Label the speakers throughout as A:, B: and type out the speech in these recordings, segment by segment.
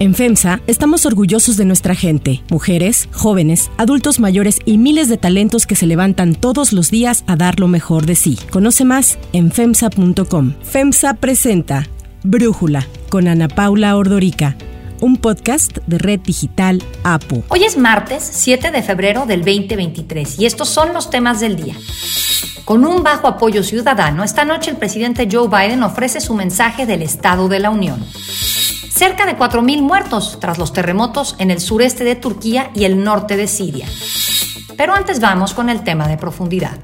A: En FEMSA estamos orgullosos de nuestra gente, mujeres, jóvenes, adultos mayores y miles de talentos que se levantan todos los días a dar lo mejor de sí. Conoce más en FEMSA.com. FEMSA presenta Brújula con Ana Paula Ordorica un podcast de Red Digital APO.
B: Hoy es martes 7 de febrero del 2023 y estos son los temas del día. Con un bajo apoyo ciudadano, esta noche el presidente Joe Biden ofrece su mensaje del Estado de la Unión. Cerca de 4.000 muertos tras los terremotos en el sureste de Turquía y el norte de Siria. Pero antes vamos con el tema de profundidad.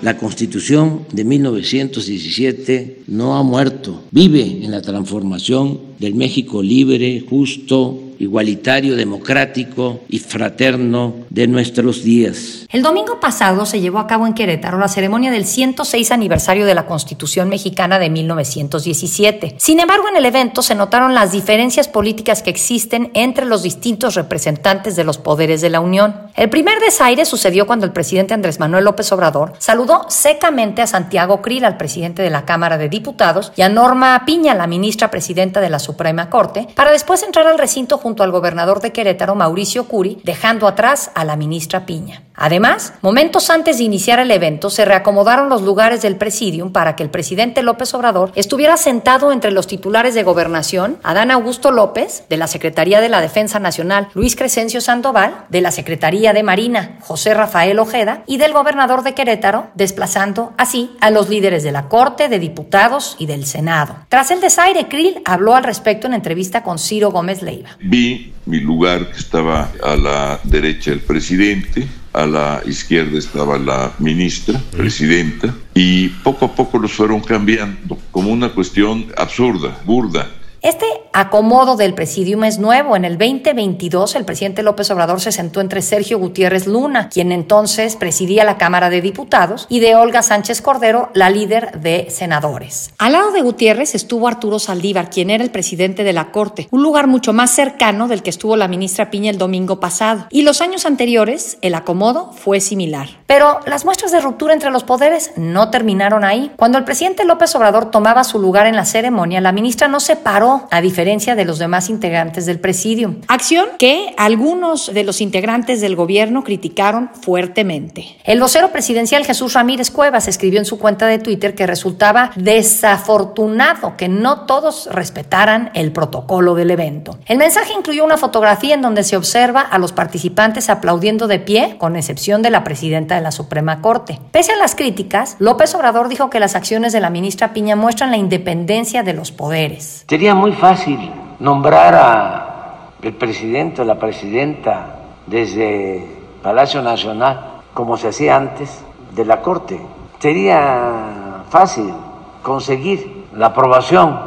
C: La constitución de 1917 no ha muerto, vive en la transformación del México libre, justo, igualitario, democrático y fraterno de nuestros días.
B: El domingo pasado se llevó a cabo en Querétaro la ceremonia del 106 aniversario de la Constitución mexicana de 1917. Sin embargo, en el evento se notaron las diferencias políticas que existen entre los distintos representantes de los poderes de la Unión. El primer desaire sucedió cuando el presidente Andrés Manuel López Obrador saludó secamente a Santiago Krill, al presidente de la Cámara de Diputados, y a Norma Piña, la ministra presidenta de la Suprema Corte, para después entrar al recinto junto al gobernador de Querétaro, Mauricio Curi, dejando atrás a la ministra Piña. Además, momentos antes de iniciar el evento, se reacomodaron los lugares del presidium para que el presidente López Obrador estuviera sentado entre los titulares de gobernación, Adán Augusto López, de la Secretaría de la Defensa Nacional, Luis Crescencio Sandoval, de la Secretaría de Marina, José Rafael Ojeda, y del gobernador de Querétaro, desplazando así a los líderes de la Corte, de Diputados y del Senado. Tras el desaire, Krill habló al respecto en entrevista con Ciro Gómez Leiva.
D: Vi mi lugar que estaba a la derecha del presidente, a la izquierda estaba la ministra, presidenta, y poco a poco los fueron cambiando, como una cuestión absurda, burda.
B: Este acomodo del presidium es nuevo. En el 2022, el presidente López Obrador se sentó entre Sergio Gutiérrez Luna, quien entonces presidía la Cámara de Diputados, y de Olga Sánchez Cordero, la líder de senadores. Al lado de Gutiérrez estuvo Arturo Saldívar, quien era el presidente de la Corte, un lugar mucho más cercano del que estuvo la ministra Piña el domingo pasado. Y los años anteriores, el acomodo fue similar. Pero las muestras de ruptura entre los poderes no terminaron ahí. Cuando el presidente López Obrador tomaba su lugar en la ceremonia, la ministra no se paró a diferencia de los demás integrantes del presidium. Acción que algunos de los integrantes del gobierno criticaron fuertemente. El vocero presidencial Jesús Ramírez Cuevas escribió en su cuenta de Twitter que resultaba desafortunado que no todos respetaran el protocolo del evento. El mensaje incluyó una fotografía en donde se observa a los participantes aplaudiendo de pie, con excepción de la presidenta de la Suprema Corte. Pese a las críticas, López Obrador dijo que las acciones de la ministra Piña muestran la independencia de los poderes
E: muy fácil nombrar a el presidente o la presidenta desde Palacio Nacional, como se hacía antes, de la Corte. Sería fácil conseguir la aprobación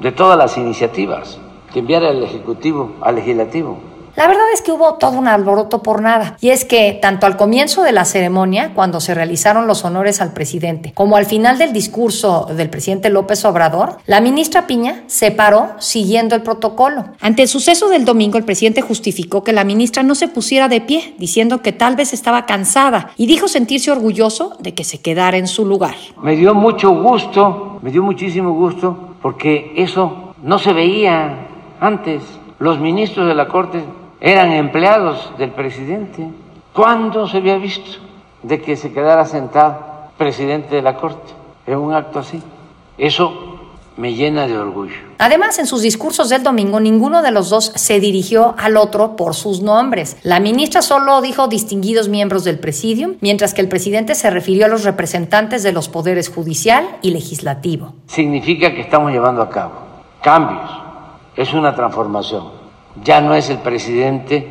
E: de todas las iniciativas que enviara el Ejecutivo al Legislativo.
B: La verdad es que hubo todo un alboroto por nada. Y es que tanto al comienzo de la ceremonia, cuando se realizaron los honores al presidente, como al final del discurso del presidente López Obrador, la ministra Piña se paró siguiendo el protocolo. Ante el suceso del domingo, el presidente justificó que la ministra no se pusiera de pie, diciendo que tal vez estaba cansada y dijo sentirse orgulloso de que se quedara en su lugar.
E: Me dio mucho gusto, me dio muchísimo gusto, porque eso no se veía antes. Los ministros de la Corte eran empleados del presidente. ¿Cuándo se había visto de que se quedara sentado presidente de la Corte en un acto así? Eso me llena de orgullo.
B: Además, en sus discursos del domingo, ninguno de los dos se dirigió al otro por sus nombres. La ministra solo dijo distinguidos miembros del presidium, mientras que el presidente se refirió a los representantes de los poderes judicial y legislativo.
E: Significa que estamos llevando a cabo cambios. Es una transformación ya no es el presidente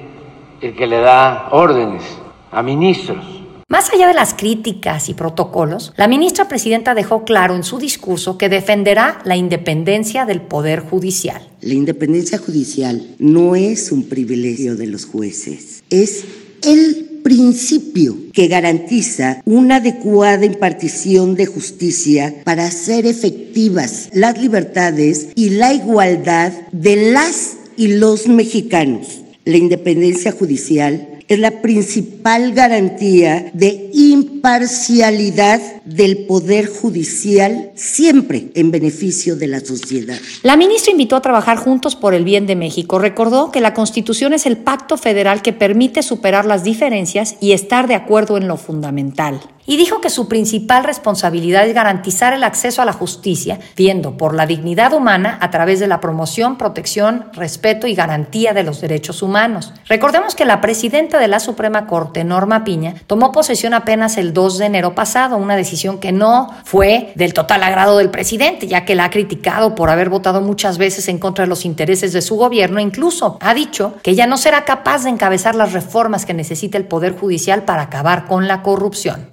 E: el que le da órdenes a ministros.
B: Más allá de las críticas y protocolos, la ministra presidenta dejó claro en su discurso que defenderá la independencia del Poder Judicial.
F: La independencia judicial no es un privilegio de los jueces, es el principio que garantiza una adecuada impartición de justicia para hacer efectivas las libertades y la igualdad de las y los mexicanos. La independencia judicial es la principal garantía de imparcialidad del Poder Judicial, siempre en beneficio de la sociedad.
B: La ministra invitó a trabajar juntos por el bien de México. Recordó que la Constitución es el pacto federal que permite superar las diferencias y estar de acuerdo en lo fundamental y dijo que su principal responsabilidad es garantizar el acceso a la justicia, viendo por la dignidad humana a través de la promoción, protección, respeto y garantía de los derechos humanos. Recordemos que la presidenta de la Suprema Corte, Norma Piña, tomó posesión apenas el 2 de enero pasado, una decisión que no fue del total agrado del presidente, ya que la ha criticado por haber votado muchas veces en contra de los intereses de su gobierno, incluso ha dicho que ella no será capaz de encabezar las reformas que necesita el Poder Judicial para acabar con la corrupción.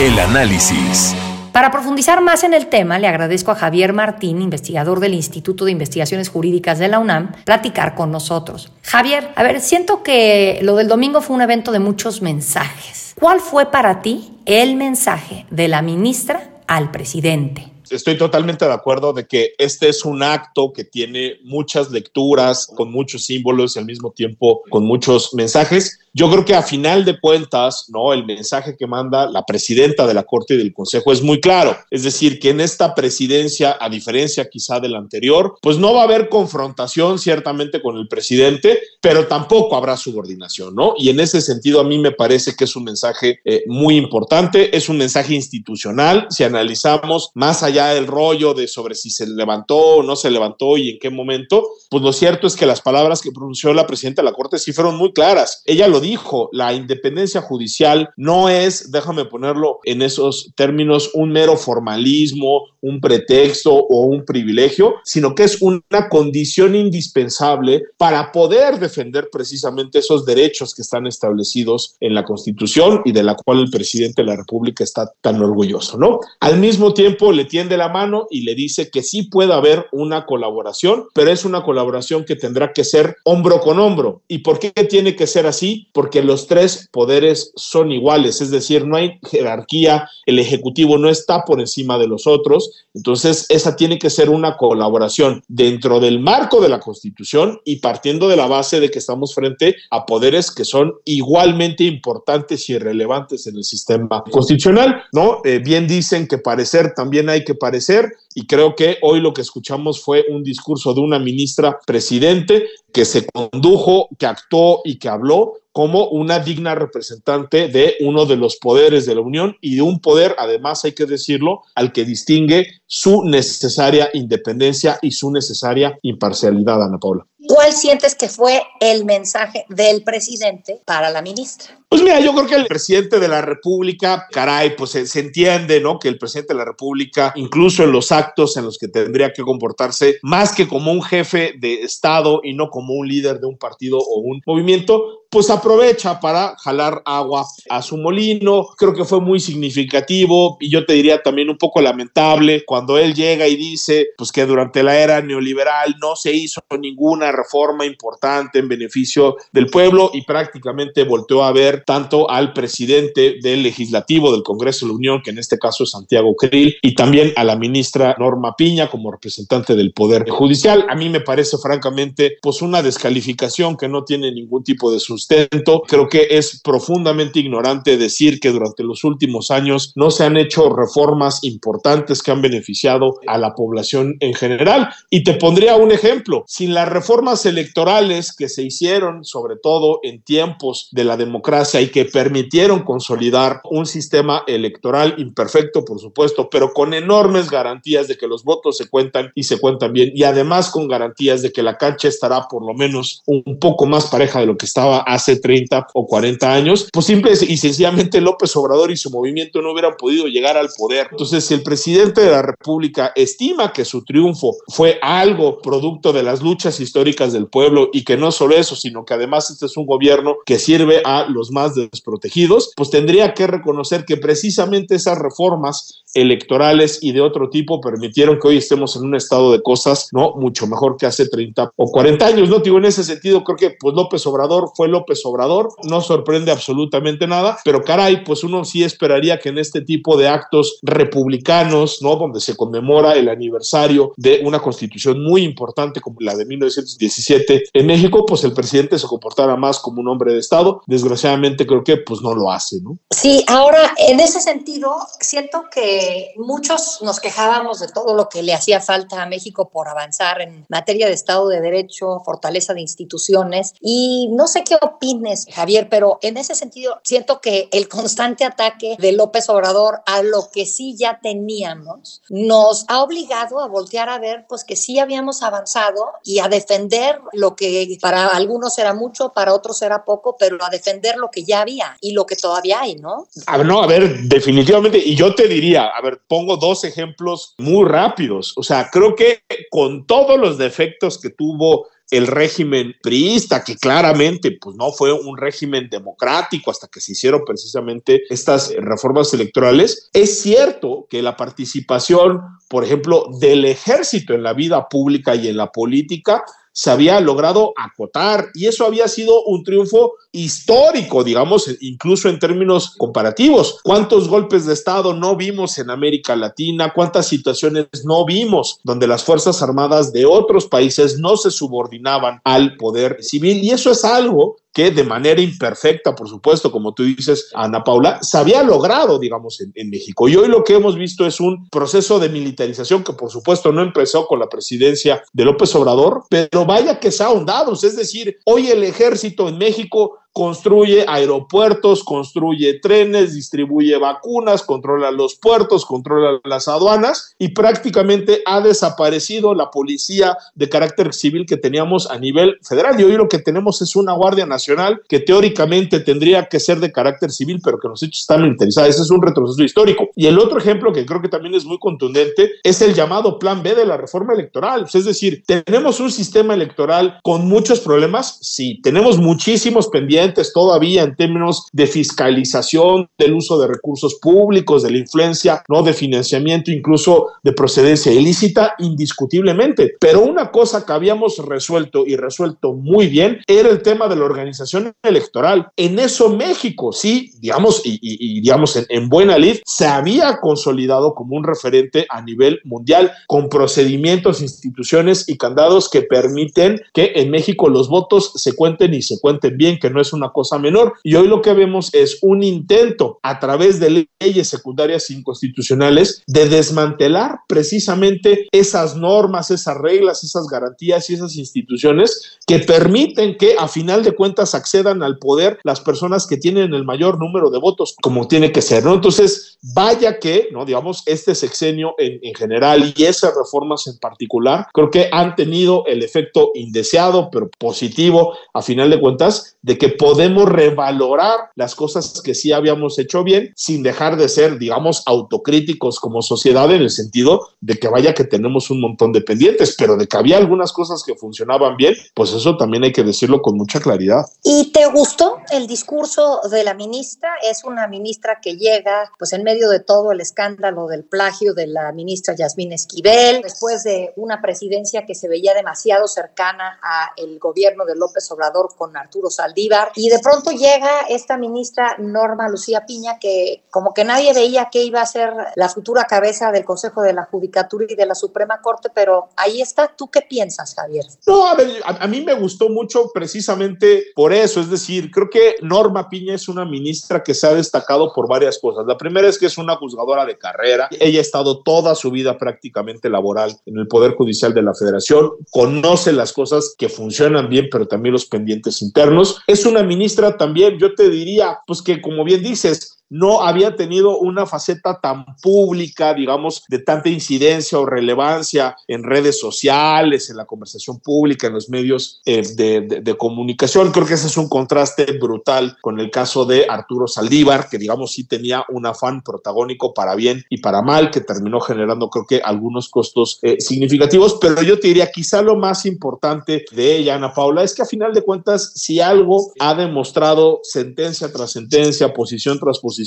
G: El análisis.
B: Para profundizar más en el tema, le agradezco a Javier Martín, investigador del Instituto de Investigaciones Jurídicas de la UNAM, platicar con nosotros. Javier, a ver, siento que lo del domingo fue un evento de muchos mensajes. ¿Cuál fue para ti el mensaje de la ministra al presidente?
H: estoy totalmente de acuerdo de que este es un acto que tiene muchas lecturas, con muchos símbolos y al mismo tiempo con muchos mensajes. Yo creo que a final de cuentas, ¿no? El mensaje que manda la presidenta de la Corte y del Consejo es muy claro. Es decir, que en esta presidencia, a diferencia quizá de la anterior, pues no va a haber confrontación ciertamente con el presidente, pero tampoco habrá subordinación, ¿no? Y en ese sentido a mí me parece que es un mensaje eh, muy importante, es un mensaje institucional. Si analizamos más allá del rollo de sobre si se levantó o no se levantó y en qué momento, pues lo cierto es que las palabras que pronunció la presidenta de la Corte sí fueron muy claras. Ella lo dijo, la independencia judicial no es, déjame ponerlo en esos términos, un mero formalismo, un pretexto o un privilegio, sino que es una condición indispensable para poder defender precisamente esos derechos que están establecidos en la Constitución y de la cual el presidente de la República está tan orgulloso, ¿no? Al mismo tiempo le tiende la mano y le dice que sí puede haber una colaboración, pero es una colaboración que tendrá que ser hombro con hombro. ¿Y por qué tiene que ser así? Porque los tres poderes son iguales, es decir, no hay jerarquía, el Ejecutivo no está por encima de los otros, entonces, esa tiene que ser una colaboración dentro del marco de la Constitución y partiendo de la base de que estamos frente a poderes que son igualmente importantes y relevantes en el sistema constitucional, ¿no? Eh, bien dicen que parecer también hay que parecer y creo que hoy lo que escuchamos fue un discurso de una ministra presidente que se condujo, que actuó y que habló como una digna representante de uno de los poderes de la Unión y de un poder, además hay que decirlo, al que distingue su necesaria independencia y su necesaria imparcialidad, Ana Paula.
I: ¿Cuál sientes que fue el mensaje del presidente para la ministra?
H: Pues mira, yo creo que el presidente de la República, caray, pues se, entiende, ¿no? Que el presidente de la República, incluso en los actos en los que tendría que comportarse, más que como un jefe de Estado y no como un líder de un partido o un movimiento, pues aprovecha para jalar agua a su molino. Creo que fue muy significativo y yo te diría también un poco lamentable cuando él llega y dice pues que durante la era neoliberal no se hizo ninguna reforma importante en beneficio del pueblo y prácticamente volteó a ver tanto al presidente del legislativo del Congreso de la Unión, que en este caso es Santiago Krill, y también a la ministra Norma Piña como representante del Poder Judicial. A mí me parece francamente pues una descalificación que no tiene ningún tipo de sustento. Creo que es profundamente ignorante decir que durante los últimos años no se han hecho reformas importantes que han beneficiado a la población en general. Y te pondría un ejemplo. Sin las reformas electorales que se hicieron, sobre todo en tiempos de la democracia y que permitieron consolidar un sistema electoral imperfecto, por supuesto, pero con enormes garantías de que los votos se cuentan y se cuentan bien y además con garantías de que la cancha estará por lo menos un poco más pareja de lo que estaba hace 30 o 40 años, pues simple y sencillamente López Obrador y su movimiento no hubieran podido llegar al poder. Entonces, si el presidente de la República estima que su triunfo fue algo producto de las luchas históricas del pueblo y que no solo eso, sino que además este es un gobierno que sirve a los más desprotegidos, pues tendría que reconocer que precisamente esas reformas electorales y de otro tipo permitieron que hoy estemos en un estado de cosas, ¿no? Mucho mejor que hace 30 o 40 años, ¿no? Digo, en ese sentido, creo que pues López Obrador fue López Obrador, no sorprende absolutamente nada, pero caray, pues uno sí esperaría que en este tipo de actos republicanos, ¿no? Donde se conmemora el aniversario de una constitución muy importante como la de 1917 en México, pues el presidente se comportara más como un hombre de Estado. Desgraciadamente creo que pues no lo hace, ¿no?
B: Sí, ahora en ese sentido siento que muchos nos quejábamos de todo lo que le hacía falta a México por avanzar en materia de Estado de Derecho, fortaleza de instituciones y no sé qué opines, Javier, pero en ese sentido siento que el constante ataque de López Obrador a lo que sí ya teníamos nos ha obligado a voltear a ver pues que sí habíamos avanzado y a defender lo que para algunos era mucho, para otros era poco, pero a defender lo que ya había y lo que todavía hay, ¿no?
H: No, a ver, definitivamente, y yo te diría, a ver, pongo dos ejemplos muy rápidos, o sea, creo que con todos los defectos que tuvo el régimen priista, que claramente pues no fue un régimen democrático hasta que se hicieron precisamente estas reformas electorales, es cierto que la participación, por ejemplo, del ejército en la vida pública y en la política se había logrado acotar y eso había sido un triunfo histórico, digamos, incluso en términos comparativos. ¿Cuántos golpes de Estado no vimos en América Latina? ¿Cuántas situaciones no vimos donde las Fuerzas Armadas de otros países no se subordinaban al poder civil? Y eso es algo que de manera imperfecta, por supuesto, como tú dices, Ana Paula, se había logrado, digamos, en, México. Y hoy lo que hemos visto es un proceso de militarización que, por supuesto, no empezó con la presidencia de López Obrador, pero vaya que se ha ahondado. Es decir, hoy el ejército en México construye aeropuertos, construye trenes, distribuye vacunas, controla los puertos, controla las aduanas y prácticamente ha desaparecido la policía de carácter civil que teníamos a nivel federal. Y hoy lo que tenemos es una Guardia Nacional que teóricamente tendría que ser de carácter civil, pero que los hechos están militarizados. Ese es un retroceso histórico. Y el otro ejemplo que creo que también es muy contundente es el llamado Plan B de la reforma electoral. Es decir, tenemos un sistema electoral con muchos problemas, sí, tenemos muchísimos pendientes todavía en términos de fiscalización del uso de recursos públicos, de la influencia, no de financiamiento, incluso de procedencia ilícita, indiscutiblemente. Pero una cosa que habíamos resuelto y resuelto muy bien era el tema de la organización electoral. En eso México, sí, digamos, y, digamos en, en buena lid, se había consolidado como un referente a nivel mundial con procedimientos, instituciones y candados que permiten que en México los votos se cuenten y se cuenten bien, que no es una cosa menor. Y hoy lo que vemos es un intento a través de leyes secundarias inconstitucionales de desmantelar precisamente esas normas, esas reglas, esas garantías y esas instituciones que permiten que a final de cuentas accedan al poder las personas que tienen el mayor número de votos, como tiene que ser, ¿no? Entonces, vaya que, ¿no? Digamos, este sexenio en, en general y esas reformas en particular, creo que han tenido el efecto indeseado, pero positivo, a final de cuentas, de que podemos revalorar las cosas que sí habíamos hecho bien sin dejar de ser, digamos, autocríticos como sociedad en el sentido de que vaya que tenemos un montón de pendientes, pero de que había algunas cosas que funcionaban bien, pues eso también hay que decirlo con mucha claridad.
B: ¿Y te gustó el discurso de la ministra? Es una ministra que llega pues en medio de todo el escándalo del plagio de la ministra Yasmín Esquivel, después de una presidencia que se veía demasiado cercana a el gobierno de López Obrador con Arturo Saldívar y de pronto llega esta ministra Norma Lucía Piña que como que nadie veía que iba a ser la futura cabeza del Consejo de la Judicatura y de la Suprema Corte, pero ahí está. ¿Tú qué piensas, Javier?
H: No, a, ver, a, mí me gustó mucho precisamente por eso. Es decir, creo que Norma Piña es una ministra que se ha destacado por varias cosas. La primera es que es una juzgadora de carrera. Ella ha estado toda su vida prácticamente laboral en el Poder Judicial de la Federación. Conoce las cosas que funcionan bien, pero también los pendientes internos. Es una ministra también, yo te diría, pues que como bien dices, no había tenido una faceta tan pública, digamos, de tanta incidencia o relevancia en redes sociales, en la conversación pública, en los medios eh, de, comunicación. Creo que ese es un contraste brutal con el caso de Arturo Saldívar, que digamos sí tenía un afán protagónico para bien y para mal, que terminó generando creo que algunos costos eh, significativos, pero yo te diría quizá lo más importante de ella, Ana Paula, es que a final de cuentas, si algo ha demostrado sentencia tras sentencia, posición tras posición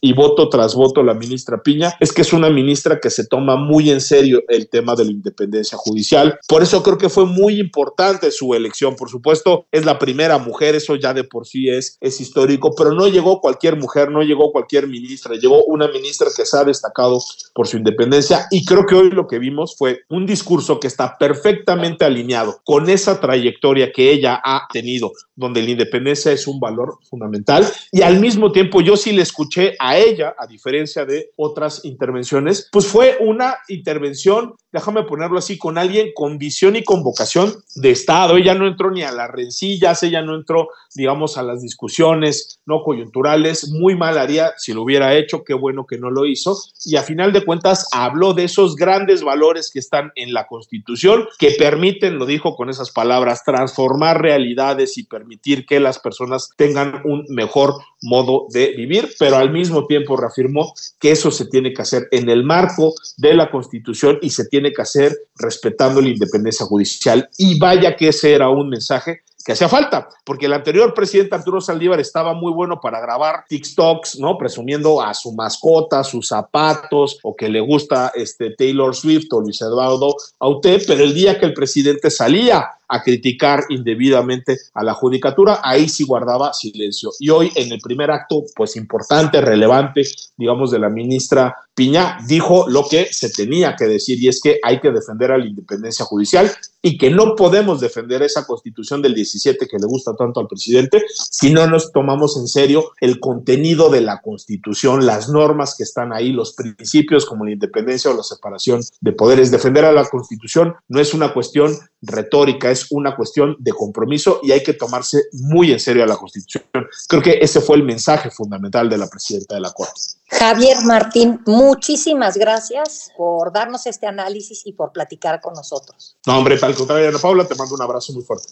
H: y voto tras voto la ministra Piña, es que es una ministra que se toma muy en serio el tema de la independencia judicial. Por eso creo que fue muy importante su elección. Por supuesto, es la primera mujer, eso ya de por sí es, es histórico, pero no llegó cualquier mujer, no llegó cualquier ministra, llegó una ministra que se ha destacado por su independencia y creo que hoy lo que vimos fue un discurso que está perfectamente alineado con esa trayectoria que ella ha tenido, donde la independencia es un valor fundamental y al mismo tiempo yo sí le escuché a ella, a diferencia de otras intervenciones, pues fue una intervención, déjame ponerlo así, con alguien con visión y con vocación de Estado. Ella no entró ni a las rencillas, ella no entró, digamos, a las discusiones no coyunturales. Muy mal haría si lo hubiera hecho, qué bueno que no lo hizo. Y a final de cuentas habló de esos grandes valores que están en la Constitución, que permiten, lo dijo con esas palabras, transformar realidades y permitir que las personas tengan un mejor modo de vivir, pero al mismo tiempo reafirmó que eso se tiene que hacer en el marco de la Constitución y se tiene que hacer respetando la independencia judicial. Y vaya que ese era un mensaje que hacía falta, porque el anterior presidente Arturo Saldívar estaba muy bueno para grabar TikToks, ¿no? Presumiendo a su mascota, sus zapatos, o que le gusta este Taylor Swift o Luis Eduardo Aute, pero el día que el presidente salía a criticar indebidamente a la judicatura, ahí sí guardaba silencio. Y hoy en el primer acto, pues importante, relevante, digamos, de la ministra Piña, dijo lo que se tenía que decir y es que hay que defender a la independencia judicial y que no podemos defender esa constitución del 17 que le gusta tanto al presidente si no nos tomamos en serio el contenido de la constitución, las normas que están ahí, los principios como la independencia o la separación de poderes. Defender a la constitución no es una cuestión retórica, es una cuestión de compromiso y hay que tomarse muy en serio a la Constitución. Creo que ese fue el mensaje fundamental de la presidenta de la Corte.
I: Javier Martín, muchísimas gracias por darnos este análisis y por platicar con nosotros.
H: No, hombre, al contrario, Ana Paula, te mando un abrazo muy fuerte.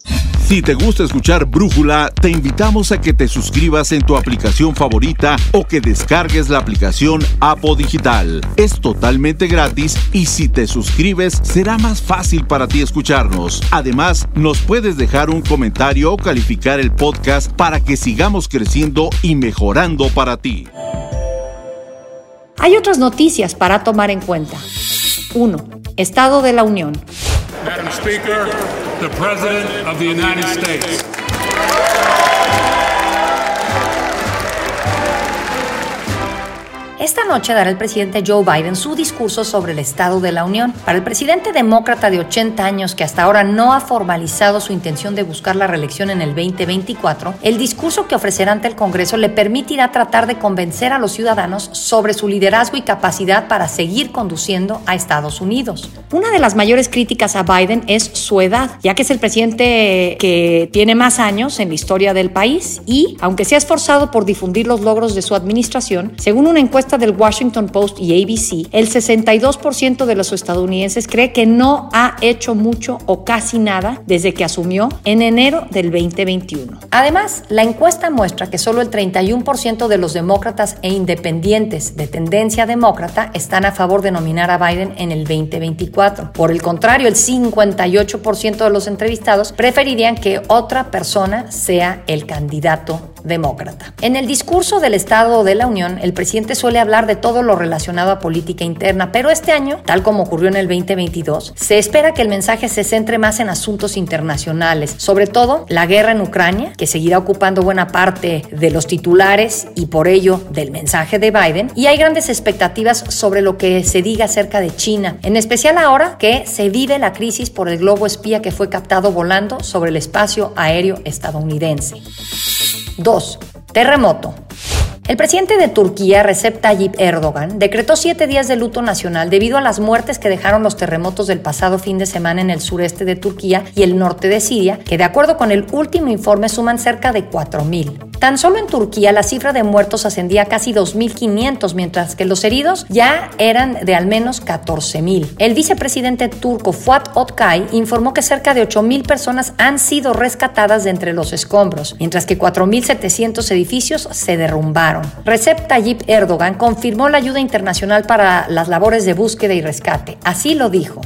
G: Si te gusta escuchar Brújula, te invitamos a que te suscribas en tu aplicación favorita o que descargues la aplicación Apo Digital. Es totalmente gratis y si te suscribes será más fácil para ti escucharnos. Además, nos puedes dejar un comentario o calificar el podcast para que sigamos creciendo y mejorando para ti.
B: Hay otras noticias para tomar en cuenta. 1. Estado de la Unión.
J: Madam Speaker, the President of the United States.
B: Esta noche dará el presidente Joe Biden su discurso sobre el Estado de la Unión. Para el presidente demócrata de 80 años que hasta ahora no ha formalizado su intención de buscar la reelección en el 2024, el discurso que ofrecerá ante el Congreso le permitirá tratar de convencer a los ciudadanos sobre su liderazgo y capacidad para seguir conduciendo a Estados Unidos. Una de las mayores críticas a Biden es su edad, ya que es el presidente que tiene más años en la historia del país y, aunque se ha esforzado por difundir los logros de su administración, según una encuesta del Washington Post y ABC, el 62% de los estadounidenses cree que no ha hecho mucho o casi nada desde que asumió en enero del 2021. Además, la encuesta muestra que solo el 31% de los demócratas e independientes de tendencia demócrata están a favor de nominar a Biden en el 2024. Por el contrario, el 58% de los entrevistados preferirían que otra persona sea el candidato demócrata. En el discurso del Estado de la Unión, el presidente suele hablar de todo lo relacionado a política interna, pero este año, tal como ocurrió en el 2022, se espera que el mensaje se centre más en asuntos internacionales, sobre todo la guerra en Ucrania, que seguirá ocupando buena parte de los titulares y por ello del mensaje de Biden, y hay grandes expectativas sobre lo que se diga acerca de China, en especial ahora que se vive la crisis por el globo espía que fue captado volando sobre el espacio aéreo estadounidense. 2. Terremoto. El presidente de Turquía, Recep Tayyip Erdogan, decretó siete días de luto nacional debido a las muertes que dejaron los terremotos del pasado fin de semana en el sureste de Turquía y el norte de Siria, que de acuerdo con el último informe suman cerca de 4.000. Tan solo en Turquía la cifra de muertos ascendía a casi 2.500, mientras que los heridos ya eran de al menos 14.000. El vicepresidente turco Fuat Oktay informó que cerca de 8.000 personas han sido rescatadas de entre los escombros, mientras que 4.700 edificios se derrumbaron. Recep Tayyip Erdogan confirmó la ayuda internacional para las labores de búsqueda y rescate. Así lo dijo.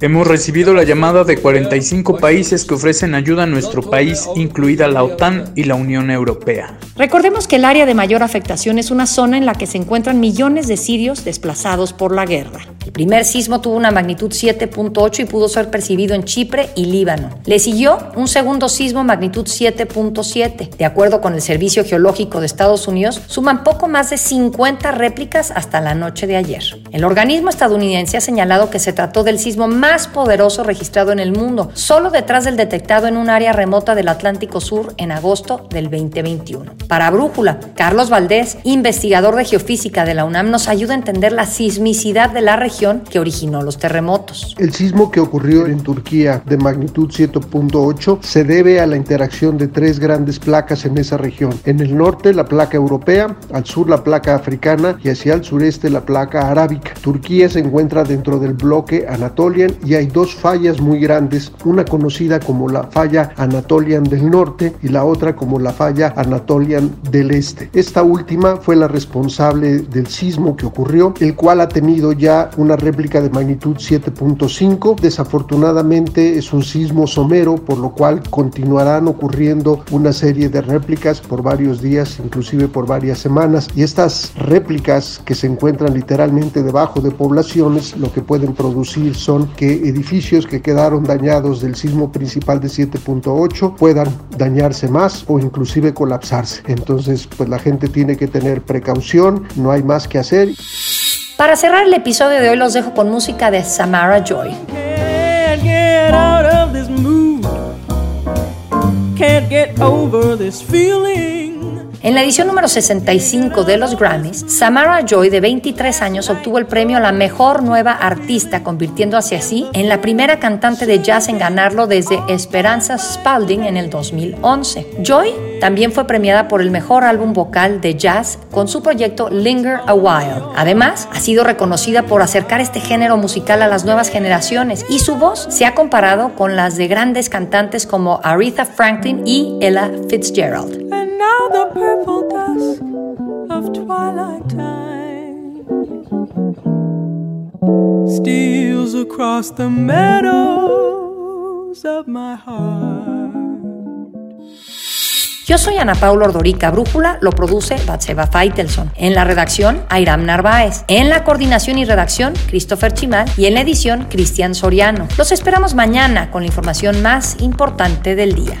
K: Hemos recibido la llamada de 45 países que ofrecen ayuda a nuestro país, incluida la OTAN y la Unión Europea.
B: Recordemos que el área de mayor afectación es una zona en la que se encuentran millones de sirios desplazados por la guerra. El primer sismo tuvo una magnitud 7.8 y pudo ser percibido en Chipre y Líbano. Le siguió un segundo sismo magnitud 7.7. De acuerdo con el Servicio Geológico de Estados Unidos, suman poco más de 50 réplicas hasta la noche de ayer. El organismo estadounidense ha señalado que se trató del sismo más más poderoso registrado en el mundo, solo detrás del detectado en un área remota del Atlántico Sur en agosto del 2021. Para Brújula, Carlos Valdés, investigador de geofísica de la UNAM, nos ayuda a entender la sismicidad de la región que originó los terremotos.
L: El sismo que ocurrió en Turquía de magnitud 7.8 se debe a la interacción de tres grandes placas en esa región. En el norte la placa europea, al sur la placa africana y hacia el sureste la placa arábica. Turquía se encuentra dentro del bloque Anatolian y hay dos fallas muy grandes, una conocida como la falla Anatolian del norte y la otra como la falla Anatolian del este. Esta última fue la responsable del sismo que ocurrió, el cual ha tenido ya una réplica de magnitud 7.5. Desafortunadamente es un sismo somero, por lo cual continuarán ocurriendo una serie de réplicas por varios días, inclusive por varias semanas. Y estas réplicas que se encuentran literalmente debajo de poblaciones, lo que pueden producir son que edificios que quedaron dañados del sismo principal de 7.8 puedan dañarse más o inclusive colapsarse. Entonces, pues la gente tiene que tener precaución, no hay más que hacer.
B: Para cerrar el episodio de hoy los dejo con música de Samara Joy. Can't get over this feeling. En la edición número 65 de los Grammys, Samara Joy, de 23 años, obtuvo el premio a la mejor nueva artista, convirtiéndose así en la primera cantante de jazz en ganarlo desde Esperanza Spalding en el 2011. Joy también fue premiada por el mejor álbum vocal de jazz con su proyecto Linger a While. Además, ha sido reconocida por acercar este género musical a las nuevas generaciones y su voz se ha comparado con las de grandes cantantes como Aretha Franklin y Ella Fitzgerald. Now the purple dusk of twilight time steals across the meadows of my heart. Yo soy Ana Paula Ordorica. Brújula lo produce Batseba Faitelson. En la redacción, Airam Narváez. En la coordinación y redacción, Christopher Chimal. Y en la edición, Cristian Soriano. Los esperamos mañana con la información más importante del día.